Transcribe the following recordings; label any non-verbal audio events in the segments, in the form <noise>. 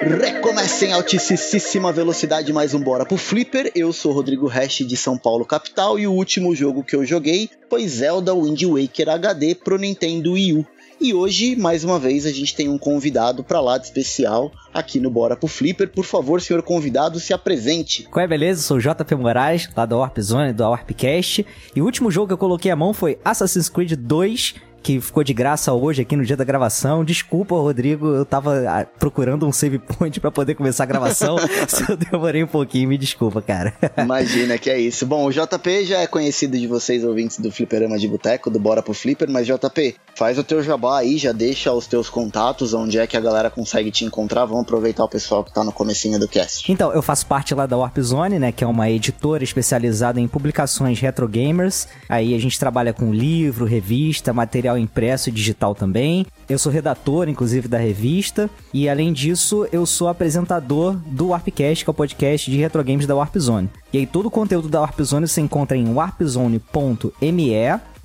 Recomeça em altíssima velocidade mais um Bora pro Flipper. Eu sou Rodrigo Hash de São Paulo capital e o último jogo que eu joguei foi Zelda Wind Waker HD pro Nintendo Wii U. E hoje, mais uma vez, a gente tem um convidado para lá de especial aqui no Bora pro Flipper. Por favor, senhor convidado, se apresente. Qual é, beleza? Eu sou o JP Moraes, lá da Warp Zone, do Warpcast. E o último jogo que eu coloquei a mão foi Assassin's Creed 2 que ficou de graça hoje aqui no dia da gravação. Desculpa, Rodrigo, eu tava ah, procurando um save point <laughs> para poder começar a gravação. <laughs> Se eu demorei um pouquinho, me desculpa, cara. Imagina que é isso. Bom, o JP já é conhecido de vocês, ouvintes do Fliperama de Boteco, do Bora pro Flipper, mas JP, faz o teu jabá aí, já deixa os teus contatos, onde é que a galera consegue te encontrar. Vamos aproveitar o pessoal que tá no comecinho do cast. Então, eu faço parte lá da Warp Zone, né, que é uma editora especializada em publicações retro gamers. Aí a gente trabalha com livro, revista, material impresso e digital também. Eu sou redator, inclusive, da revista. E além disso, eu sou apresentador do Warpcast, que é o podcast de retro games da Warp Zone. E aí todo o conteúdo da Warp Zone você encontra em warpzone.me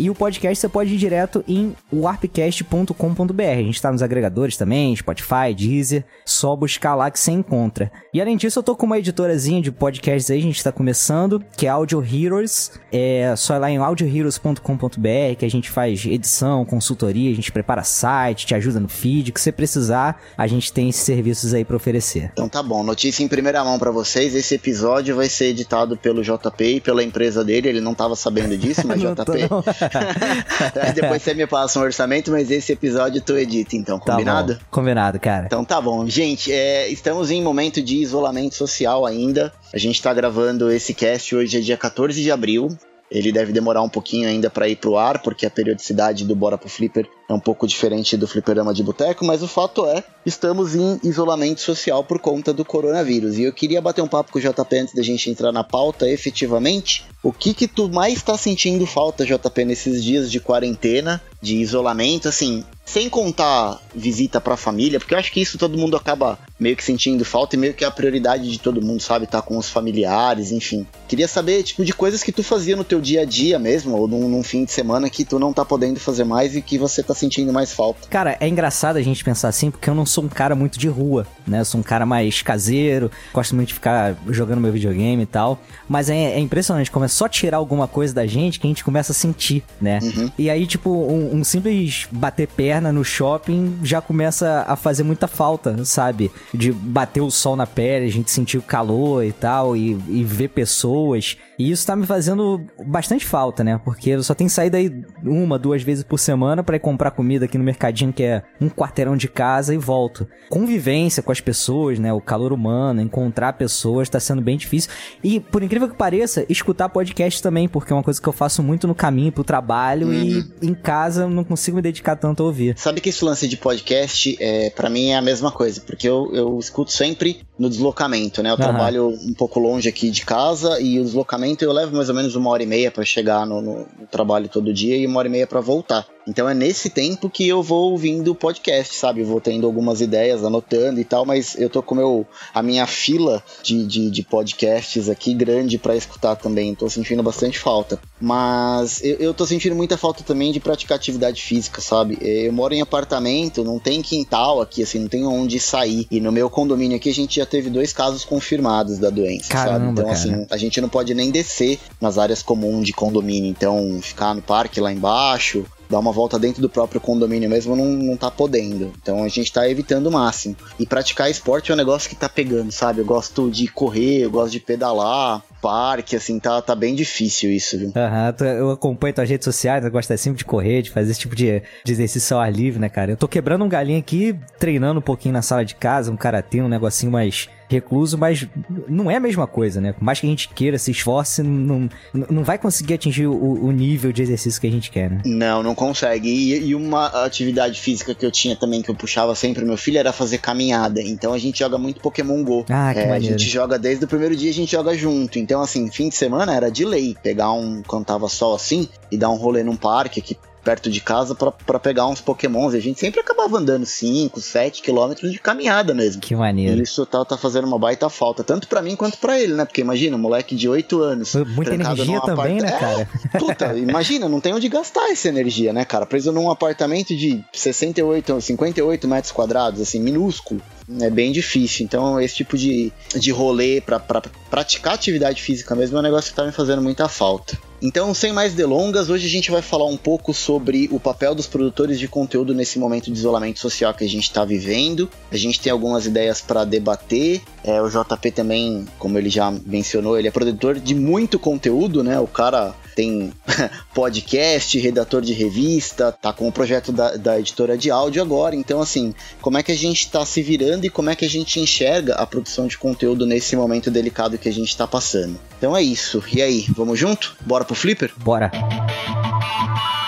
e o podcast você pode ir direto em warpcast.com.br. A gente tá nos agregadores também, Spotify, Deezer. Só buscar lá que você encontra. E além disso, eu tô com uma editorazinha de podcasts aí, a gente tá começando, que é Audio Heroes. É só ir lá em audioheroes.com.br que a gente faz edição, consultoria, a gente prepara site, te ajuda no feed, que você precisar, a gente tem esses serviços aí para oferecer. Então tá bom, notícia em primeira mão para vocês, esse episódio vai ser editado pelo JP e pela empresa dele, ele não tava sabendo disso, mas <laughs> JP Depois você me passa um orçamento, mas esse episódio tu edita, então, combinado? Tá combinado, cara. Então tá bom. Gente, é, estamos em momento de isolamento social ainda. A gente tá gravando esse cast hoje, é dia 14 de abril. Ele deve demorar um pouquinho ainda para ir pro ar, porque a periodicidade do Bora pro Flipper é um pouco diferente do fliperama de boteco, mas o fato é, estamos em isolamento social por conta do coronavírus. E eu queria bater um papo com o JP antes da gente entrar na pauta efetivamente. O que que tu mais está sentindo falta, JP, nesses dias de quarentena, de isolamento, assim, sem contar visita pra família, porque eu acho que isso todo mundo acaba meio que sentindo falta e meio que é a prioridade de todo mundo, sabe? Tá com os familiares, enfim. Queria saber, tipo, de coisas que tu fazia no teu dia a dia mesmo, ou num, num, fim de semana que tu não tá podendo fazer mais e que você tá sentindo mais falta. Cara, é engraçado a gente pensar assim, porque eu não sou um cara muito de rua, né? Eu sou um cara mais caseiro, gosto muito de ficar jogando meu videogame e tal. Mas é, é impressionante como é só tirar alguma coisa da gente que a gente começa a sentir, né? Uhum. E aí, tipo, um, um simples bater perna no shopping já começa a fazer muita falta, sabe? De bater o sol na pele, a gente sentir o calor e tal, e, e ver pessoas. E isso tá me fazendo bastante falta, né? Porque eu só tenho saído aí uma, duas vezes por semana para ir comprar comida aqui no mercadinho, que é um quarteirão de casa, e volto. Convivência com as pessoas, né? O calor humano, encontrar pessoas, tá sendo bem difícil. E, por incrível que pareça, escutar podcast também, porque é uma coisa que eu faço muito no caminho pro trabalho uhum. e em casa não consigo me dedicar tanto a ouvir. Sabe que esse lance de podcast, é, para mim, é a mesma coisa, porque eu, eu escuto sempre no deslocamento, né? Eu uhum. trabalho um pouco longe aqui de casa e o deslocamento eu levo mais ou menos uma hora e meia para chegar no, no, no, trabalho todo dia e uma hora e meia para voltar. Então é nesse tempo que eu vou ouvindo o podcast, sabe? Eu vou tendo algumas ideias, anotando e tal, mas eu tô com meu, a minha fila de, de, de podcasts aqui grande para escutar também. Tô sentindo bastante falta. Mas eu, eu tô sentindo muita falta também de praticar atividade física, sabe? Eu moro em apartamento, não tem quintal aqui, assim, não tem onde sair. E no meu condomínio aqui a gente já teve dois casos confirmados da doença, Caramba, sabe? Então, cara. assim, a gente não pode nem descer nas áreas comuns de condomínio. Então, ficar no parque lá embaixo, dar uma volta dentro do próprio condomínio mesmo não, não tá podendo. Então a gente tá evitando o máximo. E praticar esporte é um negócio que tá pegando, sabe? Eu gosto de correr, eu gosto de pedalar, parque, assim, tá, tá bem difícil isso, viu? Aham, uhum, eu acompanho tuas redes sociais, eu gosto sempre de correr, de fazer esse tipo de, de exercício ao ar livre, né, cara? Eu tô quebrando um galinho aqui, treinando um pouquinho na sala de casa, um karatê, um negocinho mais recluso, mas não é a mesma coisa, né? Por mais que a gente queira, se esforce, não, não vai conseguir atingir o, o nível de exercício que a gente quer, né? Não, não consegue. E, e, uma atividade física que eu tinha também, que eu puxava sempre meu filho, era fazer caminhada. Então a gente joga muito Pokémon GO. Ah, que é, maneiro. A gente joga desde o primeiro dia, a gente joga junto. Então, assim, fim de semana era de lei. Pegar um, quando tava sol assim, e dar um rolê num parque, que perto de casa para pegar uns pokémons. E a gente sempre acabava andando 5, 7 quilômetros de caminhada mesmo. Que maneiro. E isso tá, tá fazendo uma baita falta, tanto para mim quanto para ele, né? Porque imagina, um moleque de 8 anos. Muita energia também, né, cara? É, <laughs> puta, imagina, não tem onde gastar essa energia, né, cara? Preso num apartamento de 68, 58 metros quadrados, assim, minúsculo é bem difícil. Então, esse tipo de, de rolê para pra praticar atividade física mesmo é um negócio que tá me fazendo muita falta. Então, sem mais delongas, hoje a gente vai falar um pouco sobre o papel dos produtores de conteúdo nesse momento de isolamento social que a gente está vivendo. A gente tem algumas ideias para debater. É, o JP também, como ele já mencionou, ele é produtor de muito conteúdo, né? O cara tem <laughs> podcast, redator de revista, tá com o projeto da, da editora de áudio agora. Então, assim, como é que a gente está se virando e como é que a gente enxerga a produção de conteúdo nesse momento delicado que a gente está passando? Então é isso. E aí, vamos junto? Bora pro Flipper? Bora.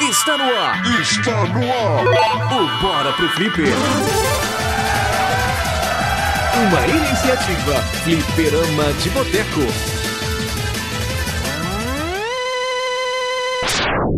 Está no ar! Está no ar! O Bora pro Flipper! Uma iniciativa Flipperama de Boteco.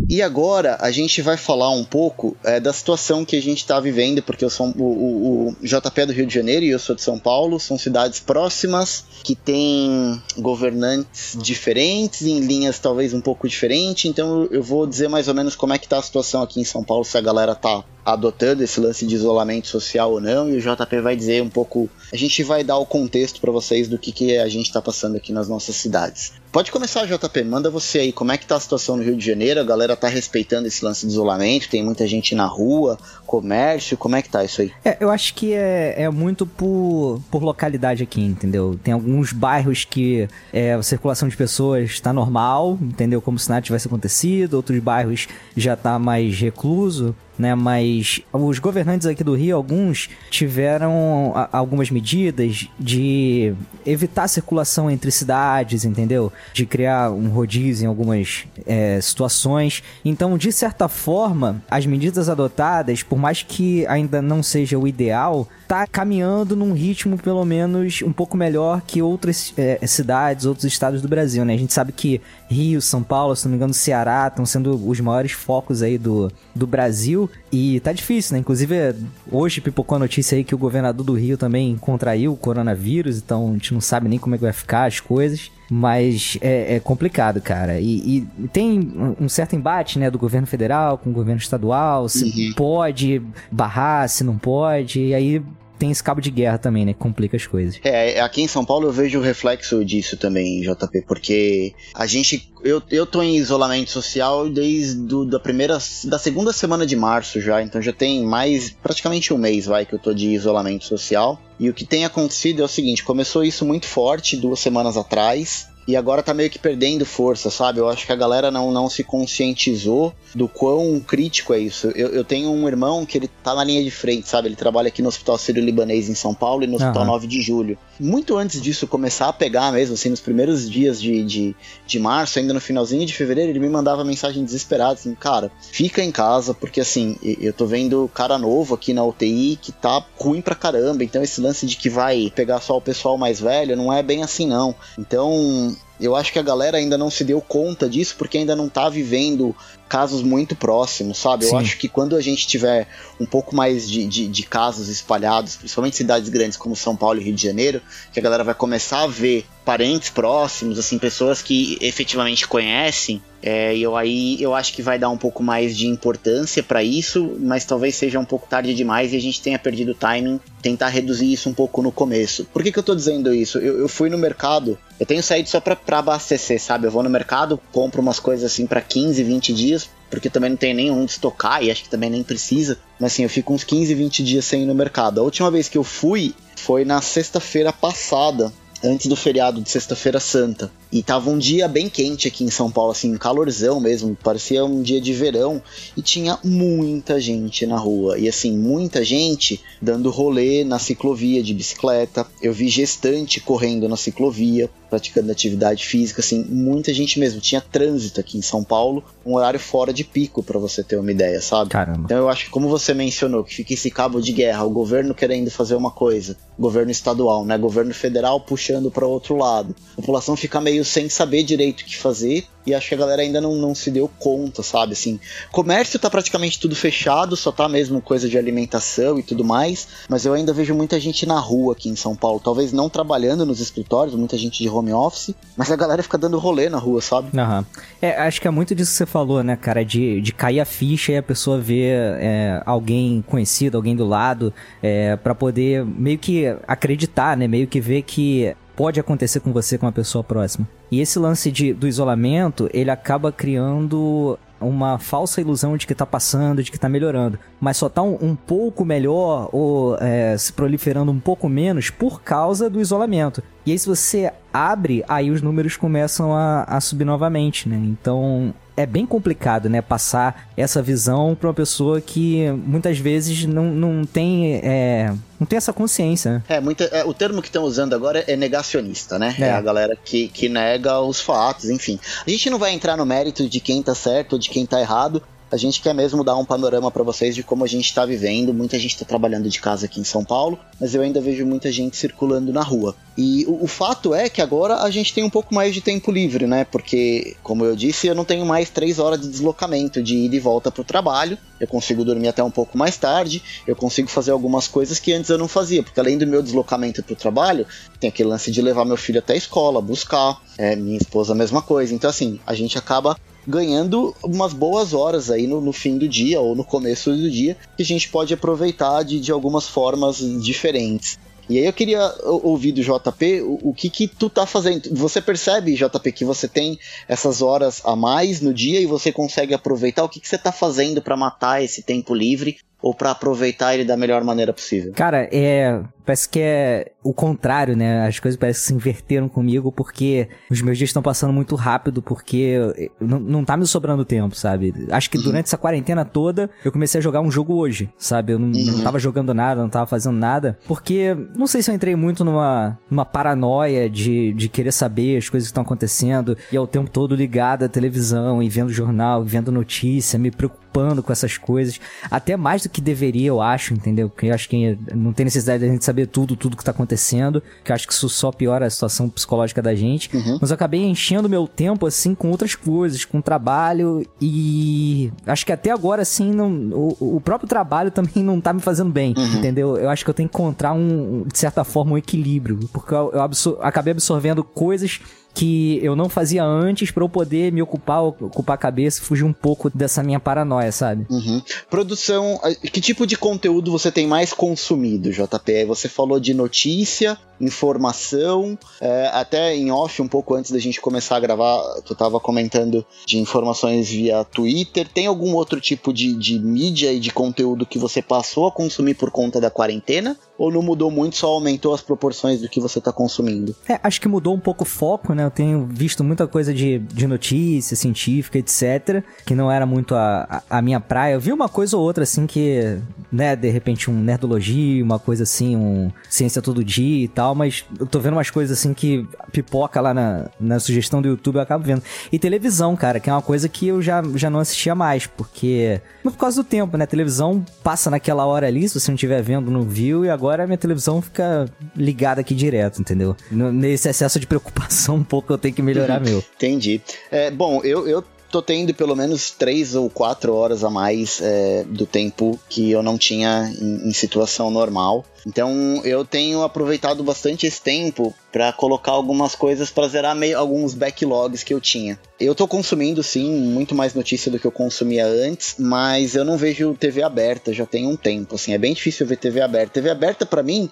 E agora a gente vai falar um pouco é, da situação que a gente está vivendo, porque eu sou o, o, o, JP é do Rio de Janeiro e eu sou de São Paulo, são cidades próximas que têm governantes diferentes, em linhas talvez um pouco diferentes, então eu vou dizer mais ou menos como é que está a situação aqui em São Paulo, se a galera tá adotando esse lance de isolamento social ou não, e o JP vai dizer um pouco. A gente vai dar o contexto para vocês do que, que a gente está passando aqui nas nossas cidades. Pode começar, JP, manda você aí, como é que tá a situação no Rio de Janeiro? A galera tá respeitando esse lance de isolamento, tem muita gente na rua, comércio, como é que tá isso aí? É, eu acho que é, é muito por, por localidade aqui, entendeu? Tem alguns bairros que é, a circulação de pessoas está normal, entendeu? Como se nada tivesse acontecido, outros bairros já tá mais recluso né? Mas os governantes aqui do Rio, alguns tiveram algumas medidas de evitar circulação entre cidades, entendeu? De criar um rodízio em algumas é, situações. Então, de certa forma, as medidas adotadas, por mais que ainda não seja o ideal, tá caminhando num ritmo pelo menos um pouco melhor que outras é, cidades, outros estados do Brasil, né? A gente sabe que Rio, São Paulo, se não me engano, Ceará estão sendo os maiores focos aí do, do Brasil e tá difícil, né? Inclusive, hoje pipocou a notícia aí que o governador do Rio também contraiu o coronavírus, então a gente não sabe nem como é que vai ficar as coisas. Mas é, é complicado, cara. E, e, tem um certo embate, né, do governo federal com o governo estadual, se uhum. pode barrar, se não pode. E aí tem esse cabo de guerra também, né? Que complica as coisas. É, aqui em São Paulo eu vejo o reflexo disso também, JP, porque a gente. Eu, eu tô em isolamento social desde do, da primeira. da segunda semana de março já, então já tem mais. praticamente um mês, vai, que eu tô de isolamento social. E o que tem acontecido é o seguinte: começou isso muito forte duas semanas atrás e agora tá meio que perdendo força, sabe? Eu acho que a galera não, não se conscientizou do quão crítico é isso. Eu, eu tenho um irmão que ele tá na linha de frente, sabe? Ele trabalha aqui no Hospital Sírio-Libanês em São Paulo e no Hospital uhum. 9 de Julho. Muito antes disso começar a pegar mesmo, assim, nos primeiros dias de, de, de março, ainda no finalzinho de fevereiro, ele me mandava mensagem desesperada, assim, cara, fica em casa, porque assim, eu tô vendo cara novo aqui na UTI que tá ruim pra caramba, então esse lance de que vai pegar só o pessoal mais velho não é bem assim não. Então, eu acho que a galera ainda não se deu conta disso porque ainda não tá vivendo casos muito próximos, sabe? Sim. Eu acho que quando a gente tiver um pouco mais de, de, de, casos espalhados, principalmente cidades grandes como São Paulo e Rio de Janeiro, que a galera vai começar a ver parentes próximos, assim, pessoas que efetivamente conhecem, é, eu aí eu acho que vai dar um pouco mais de importância para isso, mas talvez seja um pouco tarde demais e a gente tenha perdido o timing, tentar reduzir isso um pouco no começo. Por que, que eu tô dizendo isso? Eu, eu fui no mercado, eu tenho saído só pra, pra abastecer, sabe? Eu vou no mercado, compro umas coisas assim para 15, 20 dias, porque também não tem nenhum de estocar e acho que também nem precisa. Mas assim, eu fico uns 15, 20 dias sem ir no mercado. A última vez que eu fui foi na sexta-feira passada, antes do feriado de Sexta-feira Santa. E tava um dia bem quente aqui em São Paulo, assim, um calorzão mesmo, parecia um dia de verão e tinha muita gente na rua. E assim, muita gente dando rolê na ciclovia de bicicleta. Eu vi gestante correndo na ciclovia, praticando atividade física, assim, muita gente mesmo. Tinha trânsito aqui em São Paulo, um horário fora de pico, para você ter uma ideia, sabe? Caramba. Então eu acho que, como você mencionou, que fica esse cabo de guerra, o governo querendo fazer uma coisa, governo estadual, né? Governo federal puxando para outro lado. A população fica meio sem saber direito o que fazer. E acho que a galera ainda não, não se deu conta, sabe? Assim, comércio tá praticamente tudo fechado, só tá mesmo coisa de alimentação e tudo mais. Mas eu ainda vejo muita gente na rua aqui em São Paulo. Talvez não trabalhando nos escritórios, muita gente de home office. Mas a galera fica dando rolê na rua, sabe? Aham. É, acho que é muito disso que você falou, né, cara? De, de cair a ficha e a pessoa ver é, alguém conhecido, alguém do lado, é, para poder meio que acreditar, né? Meio que ver que pode acontecer com você com uma pessoa próxima. E esse lance de, do isolamento, ele acaba criando uma falsa ilusão de que tá passando, de que tá melhorando, mas só tá um, um pouco melhor ou é, se proliferando um pouco menos por causa do isolamento. E aí, se você abre, aí os números começam a, a subir novamente, né? Então, é bem complicado, né? Passar essa visão para uma pessoa que muitas vezes não, não tem. É, não tem essa consciência, né? É, muita, é, o termo que estão usando agora é negacionista, né? É. é. a galera que, que nega os fatos, enfim. A gente não vai entrar no mérito de quem tá certo ou de quem tá errado. A gente quer mesmo dar um panorama para vocês de como a gente está vivendo. Muita gente está trabalhando de casa aqui em São Paulo, mas eu ainda vejo muita gente circulando na rua. E o, o, fato é que agora a gente tem um pouco mais de tempo livre, né? Porque, como eu disse, eu não tenho mais três horas de deslocamento, de ida e volta para o trabalho. Eu consigo dormir até um pouco mais tarde. Eu consigo fazer algumas coisas que antes eu não fazia, porque além do meu deslocamento para o trabalho, tem aquele lance de levar meu filho até a escola, buscar. É, minha esposa a mesma coisa. Então, assim, a gente acaba ganhando umas boas horas aí no, no, fim do dia ou no começo do dia que a gente pode aproveitar de, de algumas formas diferentes. E aí eu queria ouvir do JP o, o, que que tu tá fazendo. Você percebe, JP, que você tem essas horas a mais no dia e você consegue aproveitar? O que, que você tá fazendo para matar esse tempo livre ou para aproveitar ele da melhor maneira possível? Cara, é Parece que é o contrário, né? As coisas parecem que se inverteram comigo porque os meus dias estão passando muito rápido porque não, não tá me sobrando tempo, sabe? Acho que uhum. durante essa quarentena toda eu comecei a jogar um jogo hoje, sabe? Eu não, uhum. não tava jogando nada, não tava fazendo nada porque não sei se eu entrei muito numa, numa paranoia de, de querer saber as coisas que estão acontecendo e ao tempo todo ligado à televisão e vendo jornal, vendo notícia, me preocupando com essas coisas, até mais do que deveria, eu acho, entendeu? Porque eu acho que não tem necessidade de a gente saber saber tudo, tudo que tá acontecendo, que eu acho que isso só piora a situação psicológica da gente. Uhum. Mas eu acabei enchendo meu tempo, assim, com outras coisas, com trabalho e acho que até agora, assim, não, o, o próprio trabalho também não tá me fazendo bem, uhum. entendeu? Eu acho que eu tenho que encontrar um, de certa forma, um equilíbrio, porque eu, eu absor acabei absorvendo coisas que eu não fazia antes para eu poder me ocupar, ocupar a cabeça, fugir um pouco dessa minha paranoia, sabe? Uhum. Produção, que tipo de conteúdo você tem mais consumido, JP? Você falou de notícia, informação, é, até em off, um pouco antes da gente começar a gravar, tu estava comentando de informações via Twitter. Tem algum outro tipo de, de mídia e de conteúdo que você passou a consumir por conta da quarentena? Ou não mudou muito, só aumentou as proporções do que você está consumindo? É, acho que mudou um pouco o foco, né? Eu tenho visto muita coisa de, de notícia científica, etc., que não era muito a, a, a, minha praia. Eu vi uma coisa ou outra, assim, que, né, de repente um nerdologia, uma coisa assim, um ciência todo dia e tal, mas eu tô vendo umas coisas assim que pipoca lá na, na sugestão do YouTube, eu acabo vendo. E televisão, cara, que é uma coisa que eu já, já não assistia mais, porque. Por causa do tempo, né? televisão passa naquela hora ali, se você não estiver vendo, não viu, e agora a minha televisão fica ligada aqui direto, entendeu? Nesse excesso de preocupação, <laughs> um pouco eu tenho que melhorar meu. Entendi. É, bom, eu, eu tô tendo pelo menos três ou quatro horas a mais é, do tempo que eu não tinha em, em situação normal. Então eu tenho aproveitado bastante esse tempo para colocar algumas coisas para zerar meio, alguns backlogs que eu tinha. Eu tô consumindo sim muito mais notícia do que eu consumia antes, mas eu não vejo TV aberta já tem um tempo. Assim, é bem difícil ver TV aberta. TV aberta para mim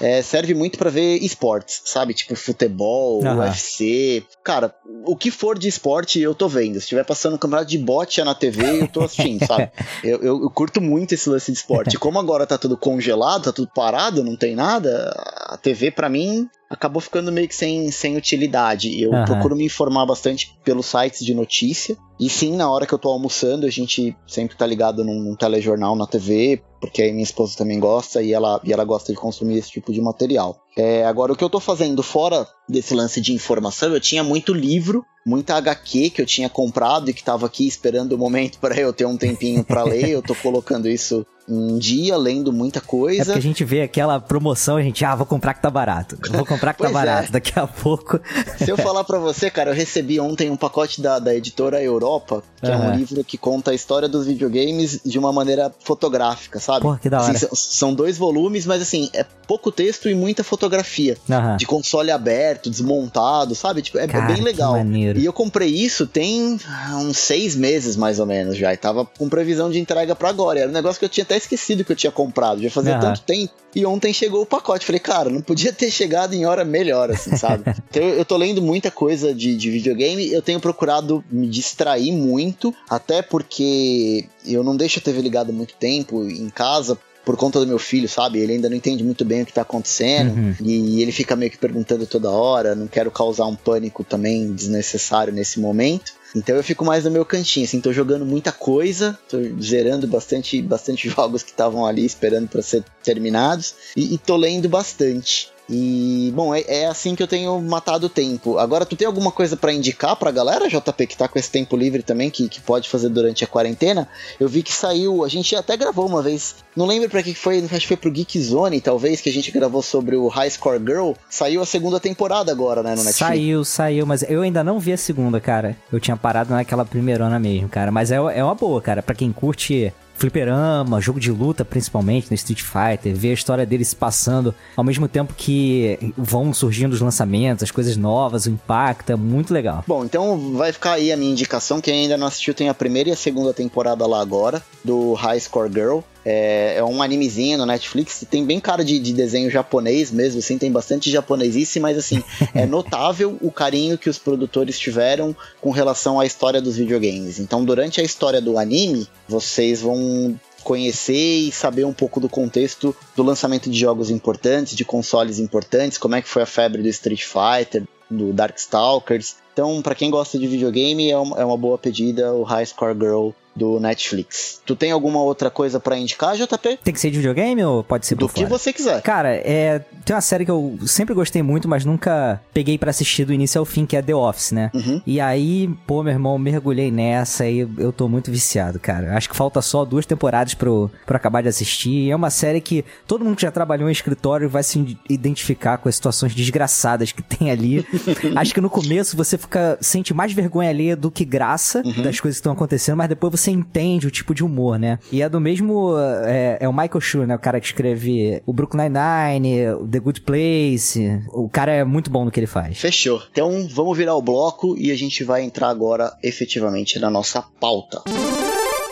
é, serve muito para ver esportes, sabe? Tipo futebol, uhum. UFC. Cara, o que for de esporte eu tô vendo. Se estiver passando um campeonato de bote na TV, eu tô assistindo, <laughs> sabe? Eu, eu, eu, curto muito esse lance de esporte. Como agora tá tudo congelado, tá tudo parado, não tem nada, a TV para mim acabou ficando meio que sem, sem utilidade. Eu uhum. procuro me informar bastante pelos sites de notícia. E sim, na hora que eu tô almoçando, a gente sempre tá ligado num, num telejornal na TV, porque aí minha esposa também gosta e ela, e ela gosta de consumir esse tipo de material. É, agora, o que eu tô fazendo fora desse lance de informação, eu tinha muito livro, muita HQ que eu tinha comprado e que tava aqui esperando o momento <laughs> para eu ter um tempinho para ler. Eu tô colocando isso um dia lendo muita coisa. É porque a gente vê aquela promoção, a gente, ah, vou comprar que tá barato. Vou comprar que tá é. barato. É. Daqui a pouco. Se eu falar para você, cara, eu recebi ontem um pacote da, da editora Europa, que uhum. é um livro que conta a história dos videogames de uma maneira fotográfica, sabe? Porra, que da hora. Assim, são dois volumes, mas assim, é pouco texto e muita fotografia. Uhum. De console aberto, desmontado, sabe? Tipo, é, cara, bem legal. E eu comprei isso tem uns seis meses, mais ou menos, já. E tava com previsão de entrega para agora. Era um negócio que eu tinha até esquecido que eu tinha comprado. Já fazia uhum. tanto tempo. E ontem chegou o pacote. Falei, cara, não podia ter chegado em hora melhor, assim, sabe? <laughs> então eu tô lendo muita coisa de, de videogame. Eu tenho procurado me distrair muito, até porque eu não deixo a TV ligada muito tempo em casa por conta do meu filho, sabe? Ele ainda não entende muito bem o que tá acontecendo uhum. e ele fica meio que perguntando toda hora. Não quero causar um pânico também desnecessário nesse momento. Então eu fico mais no meu cantinho, assim, tô jogando muita coisa, tô zerando bastante, bastante <laughs> jogos que estavam ali esperando para ser terminados e, e tô lendo bastante. E, bom, é, é, assim que eu tenho matado o tempo. Agora, tu tem alguma coisa para indicar pra galera, JP, que tá com esse tempo livre também, que, que pode fazer durante a quarentena? Eu vi que saiu, a gente até gravou uma vez, não lembro pra que foi, acho que foi pro Geek Zone, talvez, que a gente gravou sobre o High Score Girl. Saiu a segunda temporada agora, né, no Netflix. Saiu, saiu, mas eu ainda não vi a segunda, cara. Eu tinha parado naquela primeirona mesmo, cara. Mas é, é uma boa, cara, pra quem curte fliperama, jogo de luta principalmente no Street Fighter, ver a história deles passando ao mesmo tempo que vão surgindo os lançamentos, as coisas novas, o impacto, é muito legal. Bom, então vai ficar aí a minha indicação, quem ainda não assistiu tem a primeira e a segunda temporada lá agora, do High Score Girl. É, é, um animezinho no Netflix, tem bem cara de, de, desenho japonês mesmo, assim, tem bastante japonesice, mas assim, <laughs> é notável o carinho que os produtores tiveram com relação à história dos videogames. Então, durante a história do anime, vocês vão conhecer e saber um pouco do contexto do lançamento de jogos importantes, de consoles importantes, como é que foi a febre do Street Fighter, do Darkstalkers. Então, para quem gosta de videogame, é uma, é uma boa pedida o High Score Girl do Netflix. Tu tem alguma outra coisa para indicar, JP? Tem que ser de videogame ou pode ser do que você quiser? Cara, é tem uma série que eu sempre gostei muito, mas nunca peguei para assistir do início ao fim, que é The Office, né? Uhum. E aí, pô, meu irmão, mergulhei nessa e eu tô muito viciado, cara. Acho que falta só duas temporadas pro, pro acabar de assistir. É uma série que todo mundo que já trabalhou em escritório vai se identificar com as situações desgraçadas que tem ali. <laughs> Acho que no começo você fica sente mais vergonha ali do que graça uhum. das coisas que estão acontecendo, mas depois você entende o tipo de humor, né? E é do mesmo. É, é o Michael Schur, né? O cara que escreve o Brooklyn Nine-Nine, The Good Place. O cara é muito bom no que ele faz. Fechou. Então vamos virar o bloco e a gente vai entrar agora efetivamente na nossa pauta.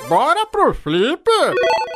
Bora pro flip!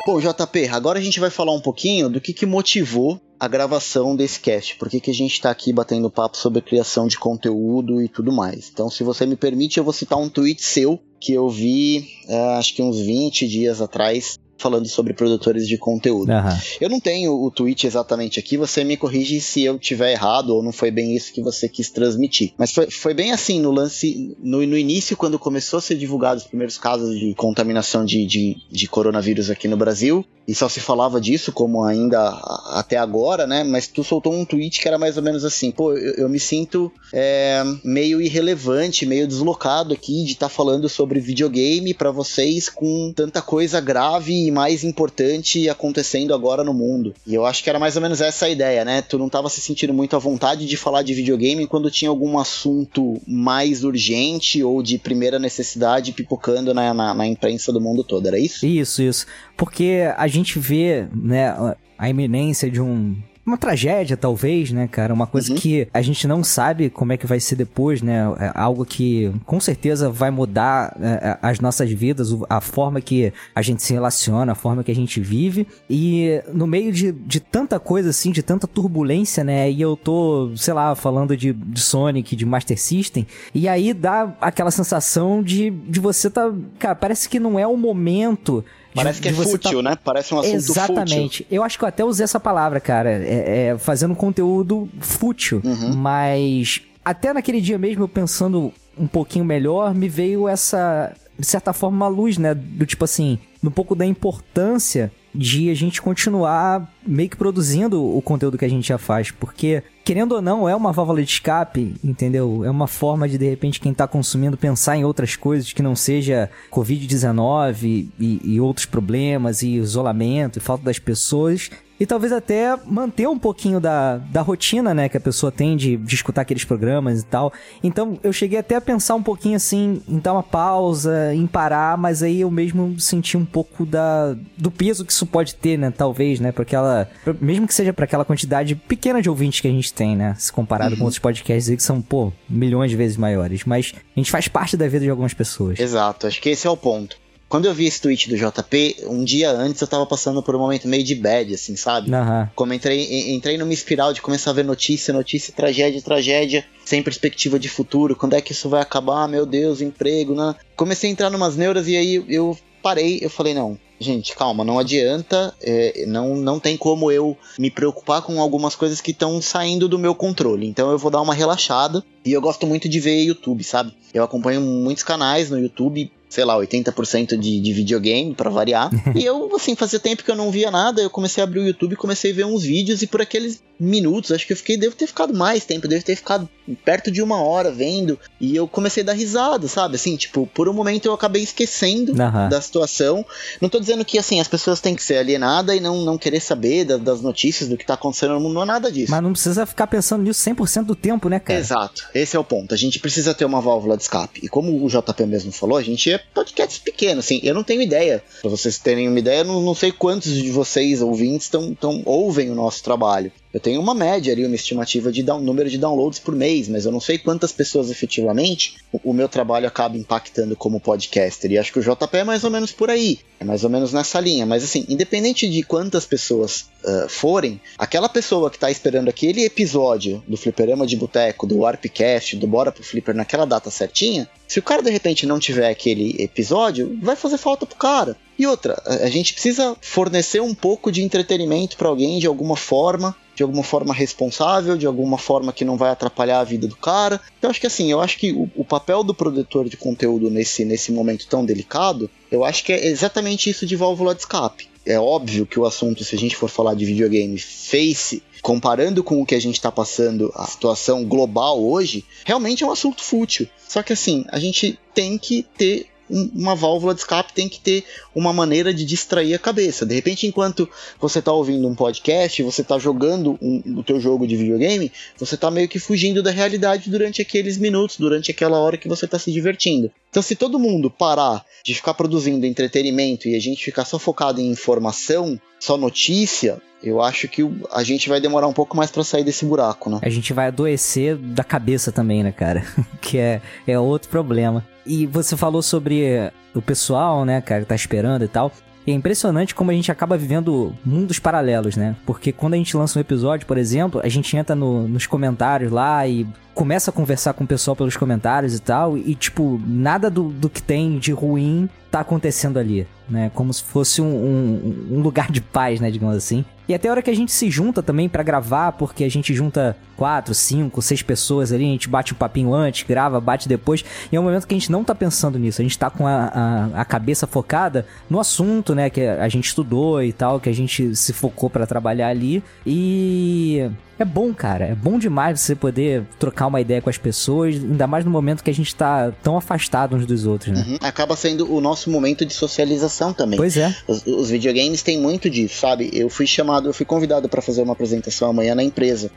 Bom, JP, agora a gente vai falar um pouquinho do que, que motivou a gravação desse cast, por que, que a gente está aqui batendo papo sobre criação de conteúdo e tudo mais. Então, se você me permite, eu vou citar um tweet seu que eu vi, é, acho que uns 20 dias atrás, falando sobre produtores de conteúdo. Uhum. Eu não tenho o tweet exatamente aqui, você me corrige se eu tiver errado ou não foi bem isso que você quis transmitir. Mas foi, foi bem assim no lance, no, no início, quando começou a ser divulgado os primeiros casos de contaminação de, de, de coronavírus aqui no Brasil, e só se falava disso como ainda até agora, né? Mas tu soltou um tweet que era mais ou menos assim: pô, eu, eu me sinto é, meio irrelevante, meio deslocado aqui de estar tá falando sobre videogame para vocês com tanta coisa grave mais importante acontecendo agora no mundo. E eu acho que era mais ou menos essa a ideia, né? Tu não tava se sentindo muito à vontade de falar de videogame quando tinha algum assunto mais urgente ou de primeira necessidade pipocando na, na, na imprensa do mundo todo, era isso? Isso, isso. Porque a gente vê, né, a iminência de um uma tragédia, talvez, né, cara? Uma coisa uhum. que a gente não sabe como é que vai ser depois, né? É algo que com certeza vai mudar é, é as nossas vidas, a forma que a gente se relaciona, a forma que a gente vive. E no meio de, de tanta coisa assim, de tanta turbulência, né? E eu tô, sei lá, falando de, de Sonic, de Master System. E aí dá aquela sensação de, de você tá. Cara, parece que não é o momento Parece que é fútil, tá... né? Parece um assunto Exatamente. Fútil. Eu acho que eu até usei essa palavra, cara. É, é fazendo conteúdo fútil. Uhum. Mas até naquele dia mesmo, eu pensando um pouquinho melhor, me veio essa, de certa forma, uma luz, né? Do tipo assim, um pouco da importância de a gente continuar meio que produzindo o conteúdo que a gente já faz, porque querendo ou não, é uma válvula de escape, entendeu? É uma forma de, de repente, quem tá consumindo pensar em outras coisas que não seja Covid-19 e, e, outros problemas, e isolamento, e falta das pessoas, e talvez até manter um pouquinho da, da rotina, né, que a pessoa tem de, de escutar aqueles programas e tal. Então eu cheguei até a pensar um pouquinho assim, em dar uma pausa, em parar, mas aí eu mesmo senti um pouco da, do peso que isso pode ter, né, talvez, né, porque ela, mesmo que seja para aquela quantidade pequena de ouvintes que a gente tem, né, se comparado uhum. com outros podcasts aí que são, pô, milhões de vezes maiores, mas a gente faz parte da vida de algumas pessoas. Exato, acho que esse é o ponto. Quando eu vi esse tweet do JP, um dia antes eu tava passando por um momento meio de bad, assim, sabe? Uhum. Como entrei, entrei numa espiral de começar a ver notícia, notícia, tragédia, tragédia, sem perspectiva de futuro. Quando é que isso vai acabar? Meu Deus, emprego, né? Comecei a entrar numas neuras e aí eu parei, eu falei, não, gente, calma, não adianta, é, não, não tem como eu me preocupar com algumas coisas que estão saindo do meu controle. Então eu vou dar uma relaxada. E eu gosto muito de ver YouTube, sabe? Eu acompanho muitos canais no YouTube, sei lá, 80% de, de videogame, para variar. <laughs> e eu, assim, fazia tempo que eu não via nada, eu comecei a abrir o YouTube, comecei a ver uns vídeos e por aqueles minutos, acho que eu fiquei, devo ter ficado mais tempo, devo ter ficado perto de uma hora vendo, e eu comecei a dar risada, sabe? Assim, tipo, por um momento eu acabei esquecendo uhum. da situação. Não tô dizendo que, assim, as pessoas têm que ser alienadas e não, não querer saber da, das notícias, do que tá acontecendo no mundo, não é nada disso. Mas não precisa ficar pensando nisso 100% do tempo, né, cara? Exato, esse é o ponto. A gente precisa ter uma válvula de escape. E como o JP mesmo falou, a gente é podcasts pequenos, assim, eu não tenho ideia. Pra vocês terem uma ideia, não, não sei quantos de vocês, ouvintes, tão, tão, ouvem o nosso trabalho. Eu tenho uma média ali, uma estimativa de down, número de downloads por mês, mas eu não sei quantas pessoas efetivamente o, o, meu trabalho acaba impactando como podcaster. E acho que o JP é mais ou menos por aí, é mais ou menos nessa linha. Mas assim, independente de quantas pessoas uh, forem, aquela pessoa que está esperando aquele episódio do Fliperama de Boteco, do Warpcast, do Bora pro Flipper naquela data certinha, se o cara de repente não tiver aquele episódio, vai fazer falta pro cara. E outra, a gente precisa fornecer um pouco de entretenimento para alguém de alguma forma, de alguma forma responsável, de alguma forma que não vai atrapalhar a vida do cara. Então acho que assim, eu acho que o, o, papel do produtor de conteúdo nesse, nesse momento tão delicado, eu acho que é exatamente isso de válvula de escape. É óbvio que o assunto, se a gente for falar de videogame, face comparando com o que a gente está passando, a situação global hoje, realmente é um assunto fútil. Só que assim, a gente tem que ter uma válvula de escape tem que ter uma maneira de distrair a cabeça. De repente, enquanto você está ouvindo um podcast, você está jogando um, o teu jogo de videogame, você está meio que fugindo da realidade durante aqueles minutos, durante aquela hora que você está se divertindo. Então, se todo mundo parar de ficar produzindo entretenimento e a gente ficar só focado em informação, só notícia, eu acho que a gente vai demorar um pouco mais para sair desse buraco, né? A gente vai adoecer da cabeça também, né, cara? <laughs> que é, é outro problema. E você falou sobre o pessoal, né, cara, que tá esperando e tal. E é impressionante como a gente acaba vivendo mundos paralelos, né? Porque quando a gente lança um episódio, por exemplo, a gente entra no, nos comentários lá e começa a conversar com o pessoal pelos comentários e tal, e tipo, nada do, do que tem de ruim tá acontecendo ali, né? Como se fosse um, um, um lugar de paz, né, digamos assim. E até a hora que a gente se junta também para gravar, porque a gente junta quatro, cinco, seis pessoas ali, a gente bate o um papinho antes, grava, bate depois, e é um momento que a gente não tá pensando nisso, a gente tá com a, a, a cabeça focada no assunto, né, que a gente estudou e tal, que a gente se focou para trabalhar ali, e é bom, cara. É bom demais você poder trocar uma ideia com as pessoas, ainda mais no momento que a gente tá tão afastado uns dos outros, né? Uhum. Acaba sendo o nosso momento de socialização também. Pois é. Os, os videogames têm muito disso, sabe? Eu fui chamado, eu fui convidado para fazer uma apresentação amanhã na empresa